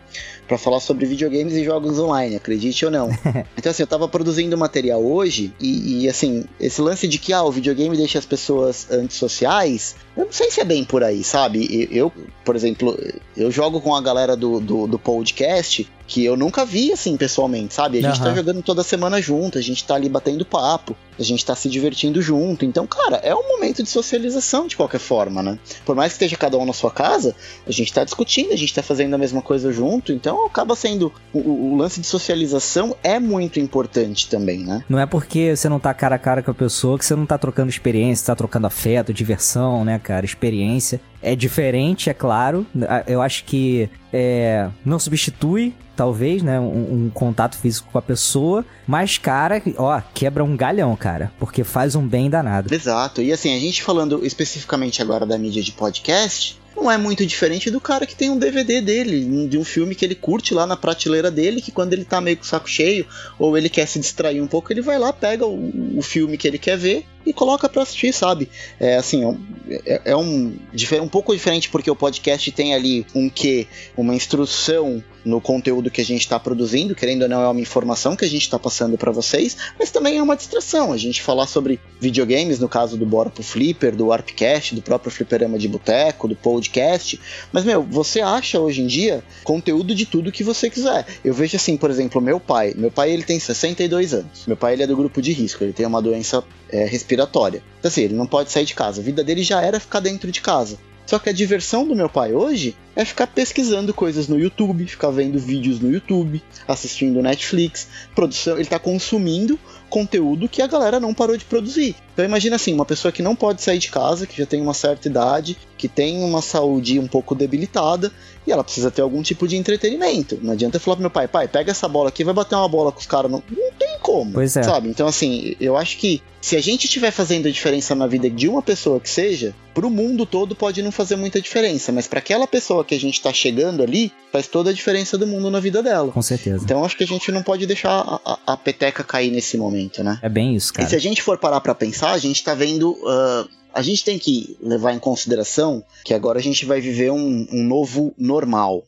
para falar sobre videogames e jogos online, acredite ou não. <laughs> então, assim, eu tava produzindo material hoje e, e, assim, esse lance de que ah, o videogame deixa as pessoas antissociais, eu não sei se é bem por aí, sabe? Eu, por exemplo, eu jogo com a galera do, do, do podcast que eu nunca vi assim pessoalmente, sabe? A gente uhum. tá jogando toda semana junto, a gente tá ali batendo papo, a gente tá se divertindo junto. Então, cara, é um momento de socialização de qualquer forma, né? Por mais que esteja cada um na sua casa, a gente tá discutindo, a gente tá fazendo a mesma coisa junto, então acaba sendo. O, o lance de socialização é muito importante também, né? Não é porque você não tá cara a cara com a pessoa que você não tá trocando experiência, tá trocando afeto, diversão, né, cara? Experiência. É diferente, é claro. Eu acho que é, não substitui talvez, né? Um, um, contato físico com a pessoa. Mas, cara, ó, quebra um galhão, cara. Porque faz um bem danado. Exato. E assim, a gente falando especificamente agora da mídia de podcast, não é muito diferente do cara que tem um DVD dele, de um filme que ele curte lá na prateleira dele, que quando ele tá meio com o saco cheio, ou ele quer se distrair um pouco, ele vai lá, pega o, o filme que ele quer ver e coloca para assistir, sabe? É assim, é, é um, um pouco diferente porque o podcast tem ali um que, uma instrução no conteúdo que a gente está produzindo, querendo ou não, é uma informação que a gente está passando para vocês, mas também é uma distração. A gente falar sobre videogames, no caso do Bora pro Flipper, do Warpcast, do próprio Flipperama de Boteco, do podcast. Mas, meu, você acha hoje em dia conteúdo de tudo que você quiser. Eu vejo assim, por exemplo, meu pai. Meu pai ele tem 62 anos. Meu pai ele é do grupo de risco, ele tem uma doença é, respiratória. Então, assim, ele não pode sair de casa. A vida dele já era ficar dentro de casa. Só que a diversão do meu pai hoje é ficar pesquisando coisas no YouTube, ficar vendo vídeos no YouTube, assistindo Netflix, produção, ele está consumindo conteúdo que a galera não parou de produzir. Então imagina assim, uma pessoa que não pode sair de casa, que já tem uma certa idade, que tem uma saúde um pouco debilitada, e ela precisa ter algum tipo de entretenimento. Não adianta eu falar pro meu pai, pai, pega essa bola aqui, vai bater uma bola com os caras. Não, não tem como. Pois é. Sabe? Então, assim, eu acho que se a gente estiver fazendo a diferença na vida de uma pessoa que seja, pro mundo todo pode não fazer muita diferença, mas para aquela pessoa que a gente tá chegando ali, faz toda a diferença do mundo na vida dela. Com certeza. Então acho que a gente não pode deixar a, a, a peteca cair nesse momento, né? É bem isso, cara. E se a gente for parar para pensar, a gente tá vendo. Uh, a gente tem que levar em consideração que agora a gente vai viver um, um novo normal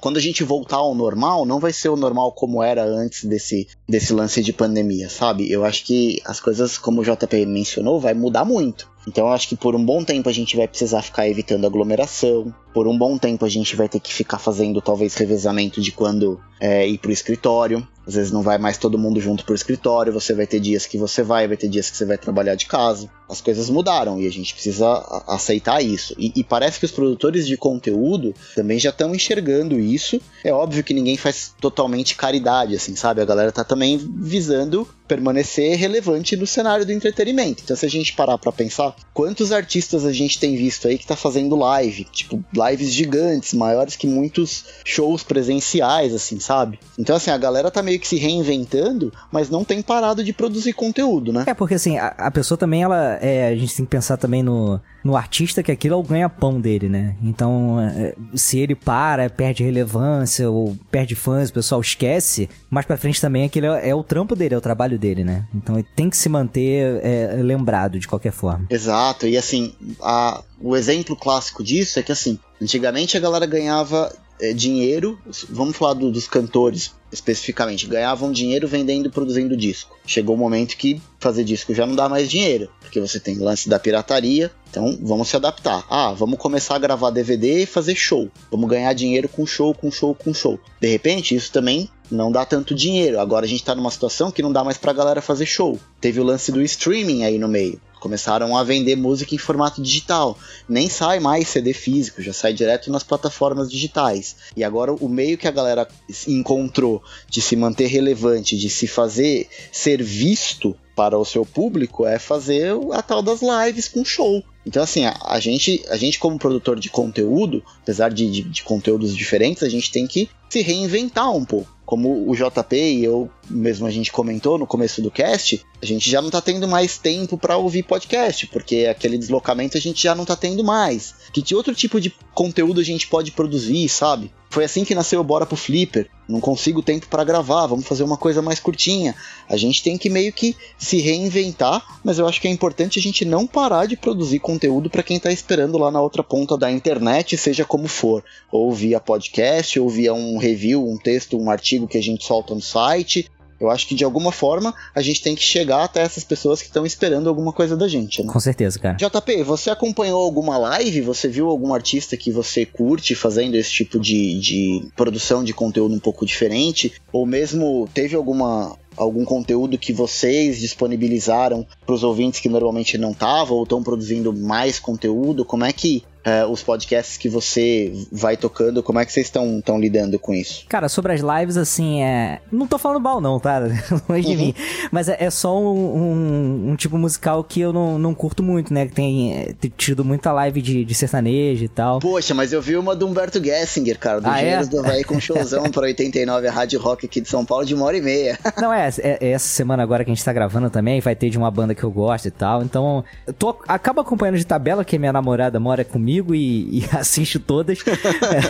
quando a gente voltar ao normal, não vai ser o normal como era antes desse, desse lance de pandemia, sabe? Eu acho que as coisas, como o JP mencionou, vai mudar muito. Então eu acho que por um bom tempo a gente vai precisar ficar evitando aglomeração. Por um bom tempo a gente vai ter que ficar fazendo talvez revezamento de quando é, ir pro escritório. Às vezes não vai mais todo mundo junto pro escritório, você vai ter dias que você vai, vai ter dias que você vai trabalhar de casa. As coisas mudaram e a gente precisa aceitar isso. E, e parece que os produtores de conteúdo também já estão enxergando isso. É óbvio que ninguém faz totalmente caridade, assim, sabe? A galera tá também visando permanecer relevante no cenário do entretenimento. Então, se a gente parar para pensar, quantos artistas a gente tem visto aí que tá fazendo live, tipo, lives gigantes, maiores que muitos shows presenciais, assim, sabe? Então, assim, a galera tá meio que se reinventando, mas não tem parado de produzir conteúdo, né? É, porque assim, a, a pessoa também, ela, é, a gente tem que pensar também no, no artista que aquilo é o ganha-pão dele, né? Então, é, se ele para, perde relevância ou perde fãs, o pessoal esquece, mais pra frente também aquilo é, é o trampo dele, é o trabalho dele, né? Então ele tem que se manter é, lembrado de qualquer forma. Exato, e assim, a, o exemplo clássico disso é que assim, antigamente a galera ganhava é, dinheiro, vamos falar do, dos cantores especificamente, ganhavam dinheiro vendendo e produzindo disco. Chegou o momento que fazer disco já não dá mais dinheiro, porque você tem lance da pirataria, então vamos se adaptar. Ah, vamos começar a gravar DVD e fazer show. Vamos ganhar dinheiro com show, com show, com show. De repente, isso também não dá tanto dinheiro. Agora a gente tá numa situação que não dá mais pra galera fazer show. Teve o lance do streaming aí no meio. Começaram a vender música em formato digital. Nem sai mais CD físico, já sai direto nas plataformas digitais. E agora o meio que a galera encontrou de se manter relevante, de se fazer ser visto para o seu público é fazer a tal das lives com show. Então, assim, a, a, gente, a gente, como produtor de conteúdo, apesar de, de, de, conteúdos diferentes, a gente tem que se reinventar um pouco. Como o JP e eu mesmo a gente comentou no começo do cast, a gente já não tá tendo mais tempo para ouvir podcast, porque aquele deslocamento a gente já não tá tendo mais. Que outro tipo de conteúdo a gente pode produzir, sabe? Foi assim que nasceu Bora pro Flipper. Não consigo tempo para gravar, vamos fazer uma coisa mais curtinha. A gente tem que meio que se reinventar, mas eu acho que é importante a gente não parar de produzir conteúdo para quem tá esperando lá na outra ponta da internet, seja como for, ou via podcast, ou via um review, um texto, um artigo que a gente solta no site, eu acho que de alguma forma a gente tem que chegar até essas pessoas que estão esperando alguma coisa da gente, né? Com certeza, cara. JP, você acompanhou alguma live? Você viu algum artista que você curte fazendo esse tipo de, de produção de conteúdo um pouco diferente? Ou mesmo teve alguma algum conteúdo que vocês disponibilizaram para os ouvintes que normalmente não estavam ou estão produzindo mais conteúdo? Como é que é, os podcasts que você vai tocando, como é que vocês estão lidando com isso? Cara, sobre as lives, assim, é. Não tô falando mal, não, tá? <laughs> Longe de uhum. mim. Mas é, é só um, um, um, tipo musical que eu não, não curto muito, né? Que tem, é, tem tido muita live de, de sertanejo e tal. Poxa, mas eu vi uma do Humberto Gessinger, cara, do ah, é? do Havaí com showzão <laughs> pra 89, a Rádio Rock aqui de São Paulo, de uma hora e meia. <laughs> Não, é, é, é, essa semana agora que a gente tá gravando também, vai ter de uma banda que eu gosto e tal. Então, eu tô, acabo acompanhando de tabela, que minha namorada mora comigo e, e <laughs> assiste todas.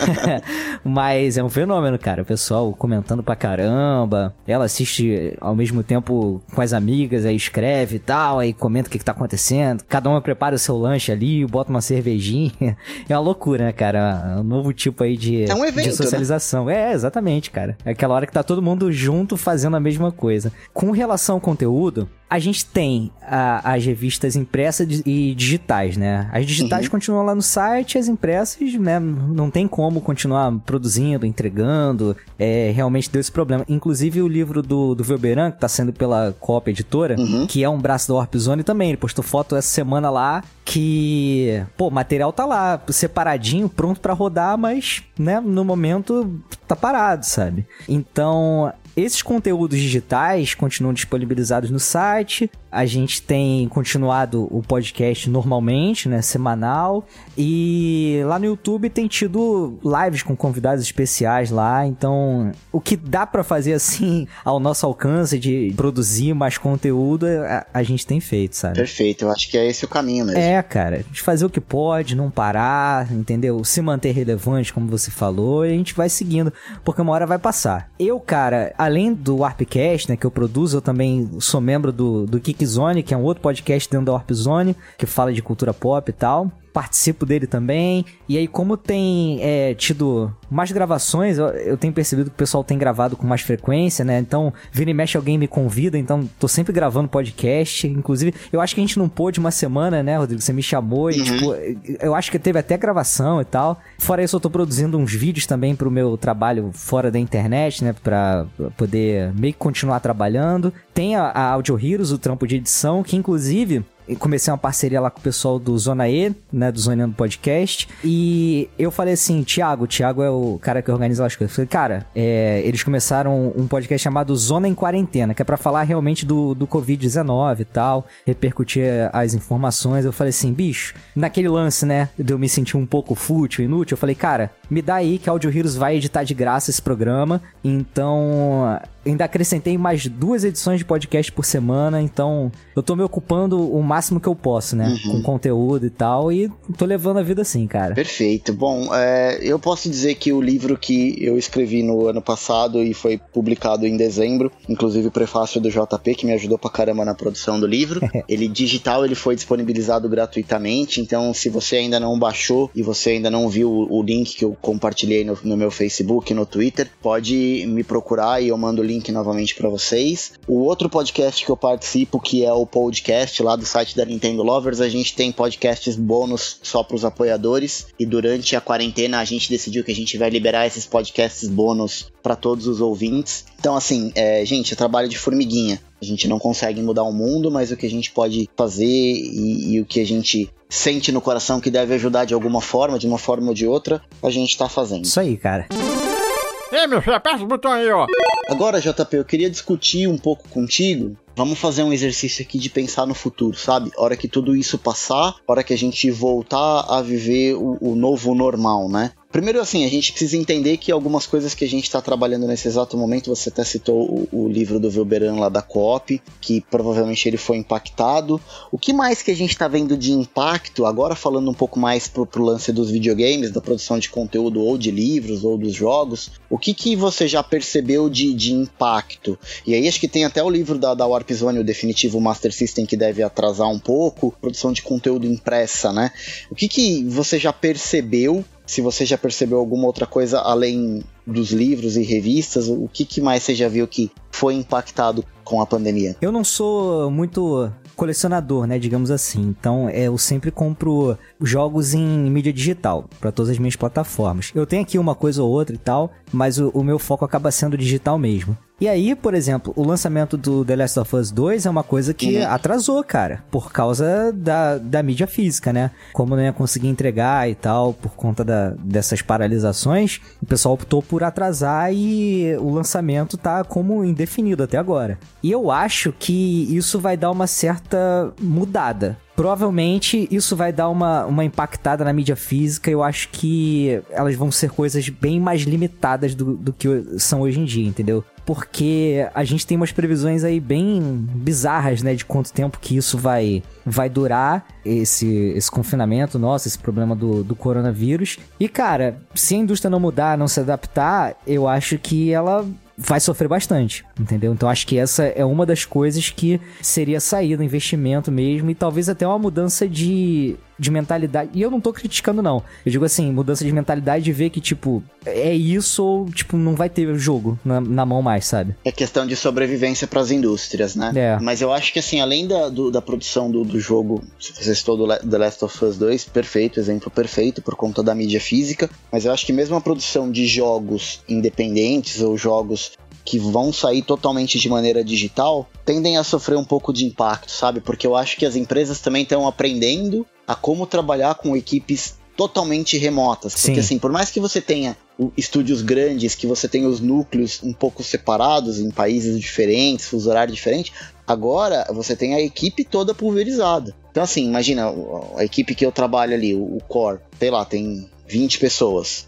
<laughs> mas é um fenômeno, cara. O pessoal comentando pra caramba. Ela assiste ao mesmo tempo com as amigas, aí escreve e tal, aí comenta o que, que tá acontecendo. Cada uma prepara o seu lanche ali, bota uma cervejinha. <laughs> É uma loucura, né, cara? É um novo tipo aí de, é um evento, de né? socialização. Né? É, exatamente, cara. É aquela hora que tá todo mundo junto fazendo a mesma coisa. Com relação ao conteúdo, a gente tem a, as revistas impressas e digitais, né? As digitais uhum. continuam lá no site, as impressas, né? Não tem como continuar produzindo, entregando. É, realmente deu esse problema. Inclusive o livro do, do Velberan, que tá sendo pela Copa Editora, uhum. que é um braço da Warp Zone também. Ele postou foto essa semana lá que, pô, o material tá lá, separadinho, pronto para rodar, mas, né, no momento tá parado, sabe? Então, esses conteúdos digitais continuam disponibilizados no site. A gente tem continuado o podcast normalmente, né, semanal, e lá no YouTube tem tido lives com convidados especiais lá, então o que dá para fazer assim ao nosso alcance de produzir mais conteúdo, a, a, gente tem feito, sabe? Perfeito, eu acho que é esse o caminho mesmo. É, cara, de fazer o que pode, não parar, entendeu? Se manter relevante, como você falou, e a gente vai seguindo, porque uma hora vai passar. Eu, cara, além do Warpcast, né, que eu produzo, eu também sou membro do, do Kickzone, que é um outro podcast dentro da Warp Zone, que fala de cultura pop e tal participo dele também. E aí, como tem é, tido mais gravações, eu, eu, tenho percebido que o pessoal tem gravado com mais frequência, né? Então, vira e mexe alguém me convida, então tô sempre gravando podcast. Inclusive, eu acho que a gente não pôde uma semana, né, Rodrigo? Você me chamou e, uhum. tipo, eu acho que teve até gravação e tal. Fora isso, eu tô produzindo uns vídeos também pro meu trabalho fora da internet, né? Pra poder meio que continuar trabalhando. Tem a, a Audio Heroes, o trampo de edição, que inclusive comecei uma parceria lá com o pessoal do Zona E, né, do Zoneando Podcast, e eu falei assim, Thiago, Thiago é o cara que organiza as coisas. Eu falei, cara, é, eles começaram um podcast chamado Zona em Quarentena, que é para falar realmente do, do Covid-19 e tal, repercutir as informações. Eu falei assim, bicho, naquele lance, né, de eu me sentir um pouco fútil, inútil, eu falei, cara, me dá aí que a Audio Heroes vai editar de graça esse programa, então ainda acrescentei mais duas edições de podcast por semana, então eu tô me ocupando o máximo que eu posso, né? Uhum. Com conteúdo e tal, e tô levando a vida assim, cara. Perfeito. Bom, é, eu posso dizer que o livro que eu escrevi no ano passado e foi publicado em dezembro, inclusive o prefácio do JP, que me ajudou pra caramba na produção do livro, <laughs> ele digital, ele foi disponibilizado gratuitamente, então se você ainda não baixou e você ainda não viu o link que eu compartilhei no, no meu Facebook, no Twitter, pode me procurar e eu mando o link link novamente para vocês. O outro podcast que eu participo, que é o podcast lá do site da Nintendo Lovers, a gente tem podcasts bônus só para os apoiadores. E durante a quarentena a gente decidiu que a gente vai liberar esses podcasts bônus para todos os ouvintes. Então, assim, é, gente, é trabalho de formiguinha. A gente não consegue mudar o mundo, mas o que a gente pode fazer e, e o que a gente sente no coração que deve ajudar de alguma forma, de uma forma ou de outra, a gente tá fazendo. Isso aí, cara. Ei, meu filho, aperta o botão aí, ó. Agora, JP, eu queria discutir um pouco contigo. Vamos fazer um exercício aqui de pensar no futuro, sabe? Hora que tudo isso passar, hora que a gente voltar a viver o, o novo normal, né? Primeiro, assim, a gente precisa entender que algumas coisas que a gente está trabalhando nesse exato momento, você até citou o, o livro do Wilberan lá da Coop, que provavelmente ele foi impactado. O que mais que a gente está vendo de impacto, agora falando um pouco mais pro, pro lance dos videogames, da produção de conteúdo ou de livros ou dos jogos, o que que você já percebeu de, de impacto? E aí acho que tem até o livro da, da Warp Zone, o definitivo Master System, que deve atrasar um pouco, produção de conteúdo impressa, né? O que que você já percebeu se você já percebeu alguma outra coisa além dos livros e revistas, o que, que mais você já viu que foi impactado com a pandemia? Eu não sou muito colecionador, né, digamos assim. Então, é, eu sempre compro jogos em mídia digital para todas as minhas plataformas. Eu tenho aqui uma coisa ou outra e tal, mas o, o meu foco acaba sendo digital mesmo. E aí, por exemplo, o lançamento do The Last of Us 2 é uma coisa que uhum. atrasou, cara, por causa da, da mídia física, né? Como não ia conseguir entregar e tal, por conta da, dessas paralisações, o pessoal optou por atrasar e o lançamento tá como indefinido até agora. E eu acho que isso vai dar uma certa mudada provavelmente isso vai dar uma, uma impactada na mídia física. Eu acho que elas vão ser coisas bem mais limitadas do, do que são hoje em dia, entendeu? Porque a gente tem umas previsões aí bem bizarras, né? De quanto tempo que isso vai, vai durar, esse, esse confinamento nosso, esse problema do, do coronavírus. E, cara, se a indústria não mudar, não se adaptar, eu acho que ela vai sofrer bastante, entendeu? Então acho que essa é uma das coisas que seria saída, investimento mesmo, e talvez até uma mudança de, de mentalidade. E eu não tô criticando, não. Eu digo assim, mudança de mentalidade de ver que, tipo, é isso ou, tipo, não vai ter jogo na, na mão mais, sabe? É questão de sobrevivência para as indústrias, né? É. Mas eu acho que, assim, além da, do, da produção do, do jogo, você citou do The Last of Us 2, perfeito, exemplo perfeito por conta da mídia física, mas eu acho que mesmo a produção de jogos independentes ou jogos que vão sair totalmente de maneira digital tendem a sofrer um pouco de impacto, sabe? Porque eu acho que as empresas também estão aprendendo a como trabalhar com equipes totalmente remotas. Porque Sim. assim, por mais que você tenha estúdios grandes, que você tenha os núcleos um pouco separados em países diferentes, fuso horário diferente, agora você tem a equipe toda pulverizada. Então assim, imagina a equipe que eu trabalho ali, o core, sei lá, tem 20 pessoas.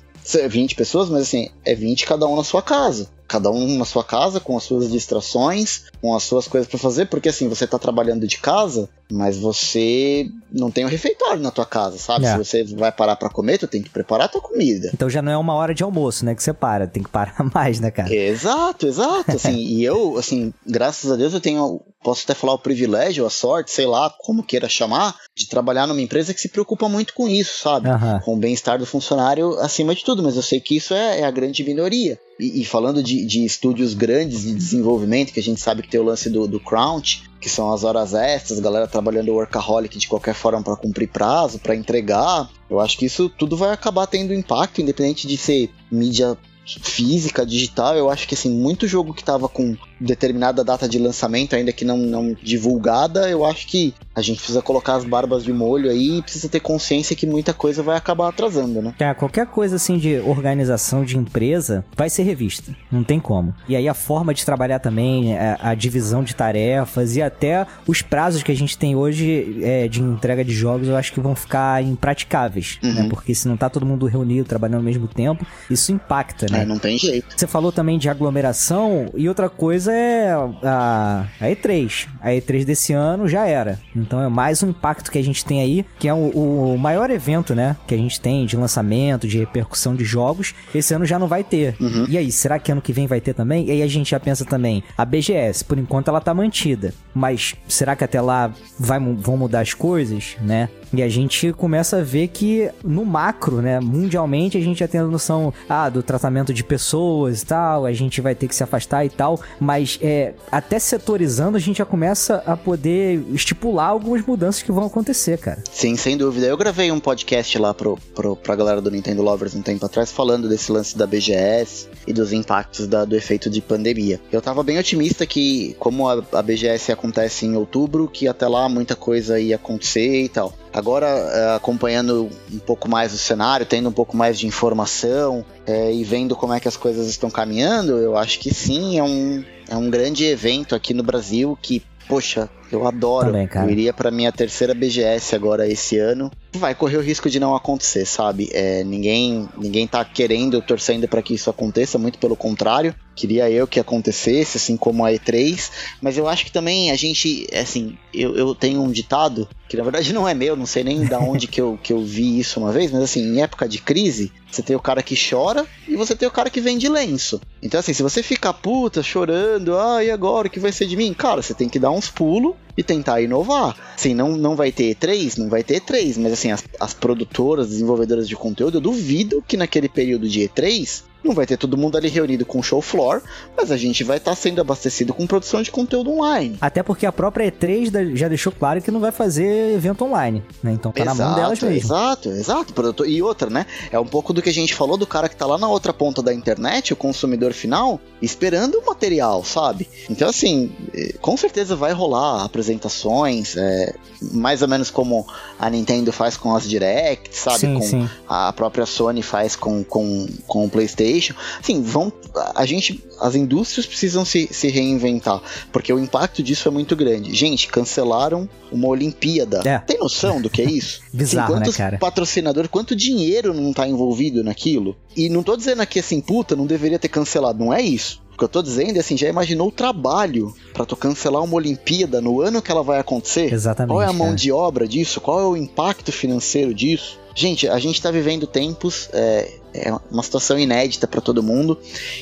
20 pessoas, mas assim, é 20 cada um na sua casa cada um na sua casa, com as suas distrações, com as suas coisas para fazer, porque assim, você tá trabalhando de casa, mas você não tem um refeitório na tua casa, sabe? É. Se você vai parar para comer, tu tem que preparar a tua comida. Então já não é uma hora de almoço, né, que você para, tem que parar <laughs> mais, né, cara? Exato, exato, assim, <laughs> e eu, assim, graças a Deus eu tenho, posso até falar o privilégio, a sorte, sei lá, como queira chamar, de trabalhar numa empresa que se preocupa muito com isso, sabe? Uhum. Com o bem-estar do funcionário acima de tudo, mas eu sei que isso é, é a grande minoria. E, e falando de, de, estúdios grandes de desenvolvimento, que a gente sabe que tem o lance do, do crunch, que são as horas extras, galera trabalhando workaholic de qualquer forma para cumprir prazo, para entregar. Eu acho que isso tudo vai acabar tendo impacto, independente de ser mídia física, digital, eu acho que assim, muito jogo que tava com determinada data de lançamento, ainda que não, não divulgada, eu acho que a gente precisa colocar as barbas de molho aí e precisa ter consciência que muita coisa vai acabar atrasando, né? É, qualquer coisa assim de organização de empresa vai ser revista, não tem como. E aí a forma de trabalhar também, a, é, a divisão de tarefas e até os prazos que a gente tem hoje é, de entrega de jogos, eu acho que vão ficar impraticáveis, né? uhum. né? Porque se não tá todo mundo reunido trabalhando ao mesmo tempo, isso impacta, né? É, não tem jeito. Você falou também de aglomeração e outra coisa é a, a E3. A E3 desse ano já era. Então é mais um impacto que a gente tem aí, que é o, o maior evento, né? Que a gente tem de lançamento, de repercussão de jogos. Esse ano já não vai ter. Uhum. E aí, será que ano que vem vai ter também? E aí a gente já pensa também, a BGS, por enquanto ela tá mantida. Mas será que até lá vai, vão mudar as coisas, né? E a gente começa a ver que no macro, né, mundialmente, a gente já tem a noção ah, do tratamento de pessoas e tal, a gente vai ter que se afastar e tal, mas é, até setorizando a gente já começa a poder estipular algumas mudanças que vão acontecer, cara. Sim, sem dúvida. Eu gravei um podcast lá pro, pro, pra galera do Nintendo Lovers um tempo atrás falando desse lance da BGS e dos impactos da, do efeito de pandemia. Eu tava bem otimista que, como a, a BGS acontece em outubro, que até lá muita coisa ia acontecer e tal. Agora, é, acompanhando um pouco mais o cenário, tendo um pouco mais de informação é, e vendo como é que as coisas estão caminhando, eu acho que sim, é um, é um grande evento aqui no Brasil que, poxa, eu adoro. Também, eu iria para minha terceira BGS agora esse ano. Vai correr o risco de não acontecer, sabe? É, ninguém, ninguém tá querendo, torcendo para que isso aconteça, muito pelo contrário. Queria eu que acontecesse, assim como a E3. Mas eu acho que também a gente, assim, eu, eu tenho um ditado, que na verdade <laughs> não é meu, não sei nem da onde que eu, que eu vi isso uma vez, mas assim, em época de crise, você tem o cara que chora e você tem o cara que vende lenço. Então, assim, se você ficar puta, chorando, ah, e agora, o que vai ser de mim? Cara, você tem que dar uns pulos e tentar inovar. Sim, não, não vai ter E3, não vai ter E3, mas assim, as, as produtoras, desenvolvedoras de conteúdo, eu duvido que naquele período de E3 não vai ter todo mundo ali reunido com show floor, mas a gente vai estar tá sendo abastecido com produção de conteúdo online. Até porque a própria E3 já deixou claro que não vai fazer evento online, né? Então tá exato, na mão delas mesmo. Exato, exato. E outra, né? É um pouco do que a gente falou do cara que tá lá na outra ponta da internet, o consumidor final, esperando o material, sabe? Então, assim, eh, com certeza vai rolar apresentações, é, mais ou menos como a Nintendo faz com as Directs, sabe? Sim, com sim. a própria Sony faz com, com, com o PlayStation. Assim, vão. A gente. As indústrias precisam se, se reinventar, porque o impacto disso é muito grande. Gente, cancelaram uma Olimpíada. É. Tem noção do que é isso? <laughs> Bizarro, assim, né, cara? patrocinadores, quanto dinheiro não tá envolvido naquilo? E não tô dizendo aqui assim, puta, não deveria ter cancelado. Não é isso. O que eu tô dizendo é assim, já imaginou o trabalho para tu cancelar uma Olimpíada no ano que ela vai acontecer? Exatamente. Qual é a mão cara. de obra disso? Qual é o impacto financeiro disso? Gente, a gente tá vivendo tempos, é, é uma situação inédita para todo mundo.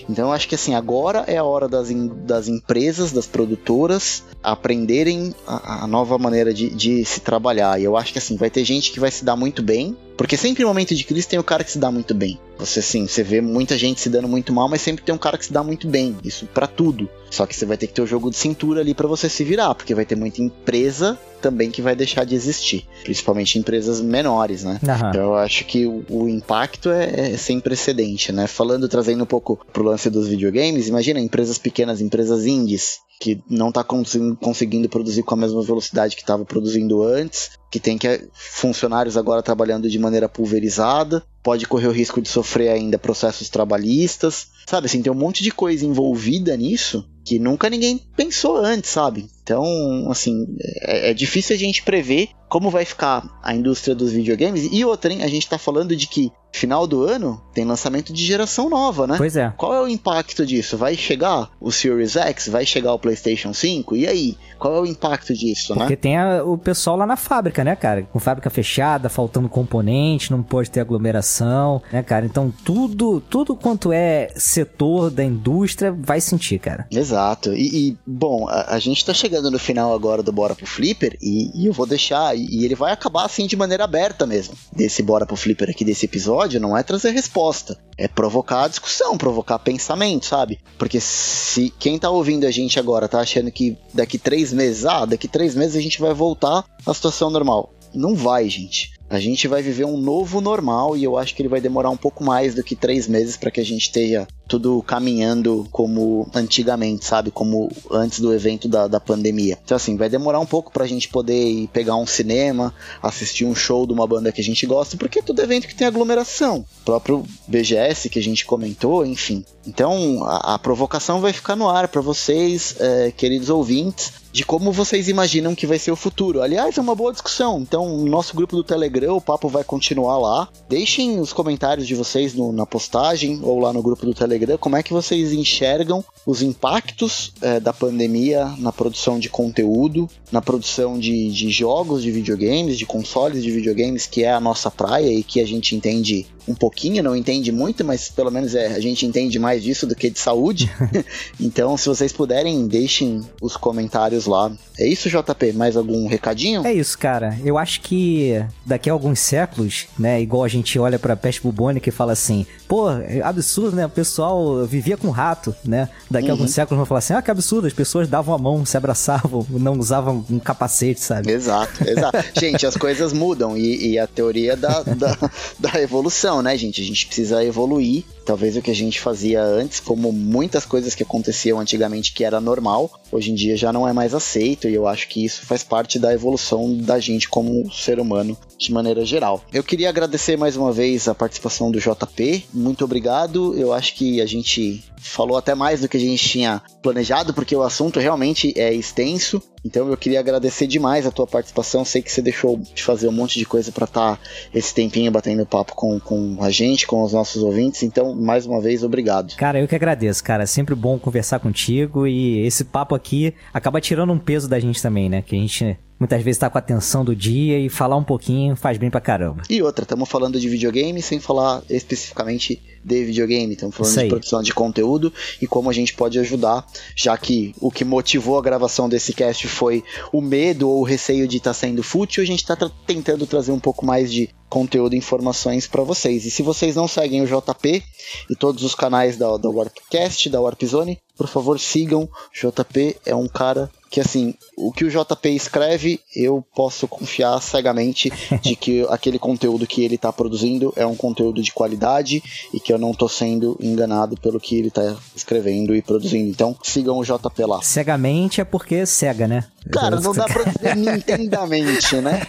Então acho que assim, agora é a hora das, in, das empresas, das produtoras aprenderem a, a nova maneira de, de, se trabalhar. E eu acho que assim, vai ter gente que vai se dar muito bem, porque sempre em momento de crise tem o cara que se dá muito bem. Você assim, você vê muita gente se dando muito mal, mas sempre tem um cara que se dá muito bem. Isso para tudo. Só que você vai ter que ter o jogo de cintura ali para você se virar, porque vai ter muita empresa também que vai deixar de existir, principalmente empresas menores, né? Uhum. Então eu acho que o, o impacto é, é, sem precedente, né? Falando, trazendo um pouco pro lance dos videogames, imagina empresas pequenas, empresas indies, que não está conseguindo produzir com a mesma velocidade que estava produzindo antes, que tem que funcionários agora trabalhando de maneira pulverizada, pode correr o risco de sofrer ainda processos trabalhistas, sabe? Assim, tem um monte de coisa envolvida nisso que nunca ninguém pensou antes, sabe? Então, assim, é, é, difícil a gente prever como vai ficar a indústria dos videogames. E outra, hein? A gente tá falando de que final do ano tem lançamento de geração nova, né? Pois é. Qual é o impacto disso? Vai chegar o Series X? Vai chegar o PlayStation 5? E aí? Qual é o impacto disso, Porque né? Porque tem a, o pessoal lá na fábrica, né, cara? Com fábrica fechada, faltando componente, não pode ter aglomeração, né, cara? Então tudo, tudo quanto é setor da indústria vai sentir, cara. Exato. E, e bom, a, a, gente tá chegando no final agora do Bora pro Flipper e, e eu vou deixar, e, e ele vai acabar assim de maneira aberta mesmo, desse Bora pro Flipper aqui, desse episódio, não é trazer resposta, é provocar discussão, provocar pensamento, sabe? Porque se quem tá ouvindo a gente agora tá achando que daqui três meses, ah, daqui três meses a gente vai voltar à situação normal. Não vai, gente a gente vai viver um novo normal e eu acho que ele vai demorar um pouco mais do que três meses para que a gente esteja tudo caminhando como antigamente, sabe? Como antes do evento da, da pandemia. Então, assim, vai demorar um pouco para a gente poder ir pegar um cinema, assistir um show de uma banda que a gente gosta, porque é todo evento que tem aglomeração. O próprio BGS que a gente comentou, enfim. Então, a, a provocação vai ficar no ar para vocês, é, queridos ouvintes de como vocês imaginam que vai ser o futuro. Aliás, é uma boa discussão. Então, no nosso grupo do Telegram, o papo vai continuar lá. Deixem os comentários de vocês no, na postagem ou lá no grupo do Telegram como é que vocês enxergam os impactos é, da pandemia na produção de conteúdo, na produção de, de jogos de videogames, de consoles de videogames, que é a nossa praia e que a gente entende um pouquinho, não entende muito, mas pelo menos é, a gente entende mais disso do que de saúde. <laughs> então, se vocês puderem, deixem os comentários lá. É isso, JP? Mais algum recadinho? É isso, cara. Eu acho que daqui a alguns séculos, né, igual a gente olha pra peste bubônica e fala assim, pô, é absurdo, né? O pessoal vivia com rato, né? Daqui uhum. a alguns séculos vão falar assim, ah, que absurdo, as pessoas davam a mão, se abraçavam, <laughs> não usavam um capacete, sabe? Exato, exato. <laughs> gente, as coisas mudam e, e a teoria da, da, da evolução né, gente? A gente precisa evoluir. Talvez o que a gente fazia antes, como muitas coisas que aconteciam antigamente que era normal, hoje em dia já não é mais aceito. E eu acho que isso faz parte da evolução da gente como ser humano de maneira geral. Eu queria agradecer mais uma vez a participação do JP. Muito obrigado. Eu acho que a gente falou até mais do que a gente tinha planejado, porque o assunto realmente é extenso. Então eu queria agradecer demais a tua participação. Sei que você deixou de fazer um monte de coisa para estar tá esse tempinho batendo papo com, com a gente, com os nossos ouvintes. Então, mais uma vez, obrigado. Cara, eu que agradeço, cara. É sempre bom conversar contigo e esse papo aqui acaba tirando um peso da gente também, né? Que a gente muitas vezes tá com a atenção do dia e falar um pouquinho faz bem pra caramba. E outra, estamos falando de videogame sem falar especificamente de videogame, estamos falando de produção de conteúdo e como a gente pode ajudar, já que o que motivou a gravação desse cast foi o medo ou o receio de estar tá sendo fútil, a gente está tentando trazer um pouco mais de conteúdo e informações para vocês. E se vocês não seguem o JP e todos os canais da, da Warpcast, da Warpzone, por favor sigam. JP é um cara que assim, o que o JP escreve, eu posso confiar cegamente de que <laughs> aquele conteúdo que ele está produzindo é um conteúdo de qualidade e que eu não estou sendo enganado pelo que ele está escrevendo e produzindo. Então, sigam o JP lá. Cegamente é porque cega, né? Cara, não dá pra dizer <laughs> nintendamente, né?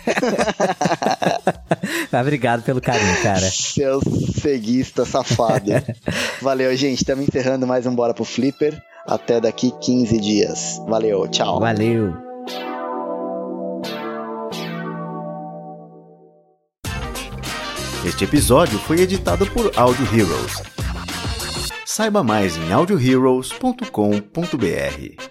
<laughs> Obrigado pelo carinho, cara. Seu ceguista safado. Valeu, gente. Estamos encerrando mais um Bora pro Flipper. Até daqui 15 dias. Valeu, tchau. Valeu. Este episódio foi editado por Audio Heroes. Saiba mais em audioheroes.com.br.